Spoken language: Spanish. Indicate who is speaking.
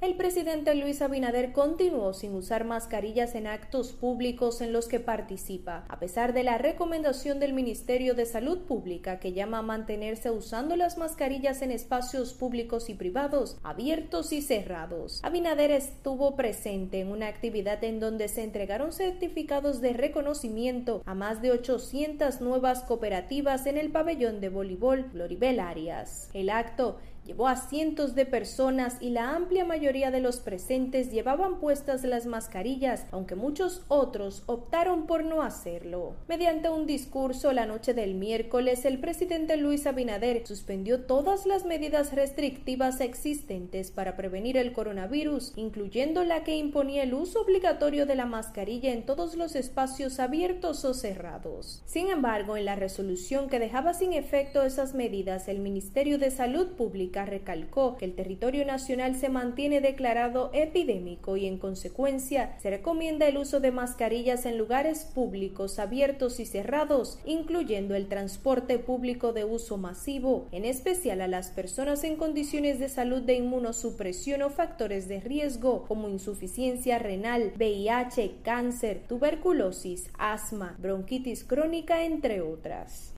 Speaker 1: El presidente Luis Abinader continuó sin usar mascarillas en actos públicos en los que participa, a pesar de la recomendación del Ministerio de Salud Pública que llama a mantenerse usando las mascarillas en espacios públicos y privados, abiertos y cerrados. Abinader estuvo presente en una actividad en donde se entregaron certificados de reconocimiento a más de 800 nuevas cooperativas en el pabellón de voleibol Floribel Arias. El acto llevó a cientos de personas y la amplia mayoría de los presentes llevaban puestas las mascarillas, aunque muchos otros optaron por no hacerlo. Mediante un discurso la noche del miércoles, el presidente Luis Abinader suspendió todas las medidas restrictivas existentes para prevenir el coronavirus, incluyendo la que imponía el uso obligatorio de la mascarilla en todos los espacios abiertos o cerrados. Sin embargo, en la resolución que dejaba sin efecto esas medidas, el Ministerio de Salud Pública recalcó que el territorio nacional se mantiene declarado epidémico y en consecuencia se recomienda el uso de mascarillas en lugares públicos abiertos y cerrados, incluyendo el transporte público de uso masivo, en especial a las personas en condiciones de salud de inmunosupresión o factores de riesgo como insuficiencia renal, VIH, cáncer, tuberculosis, asma, bronquitis crónica, entre otras.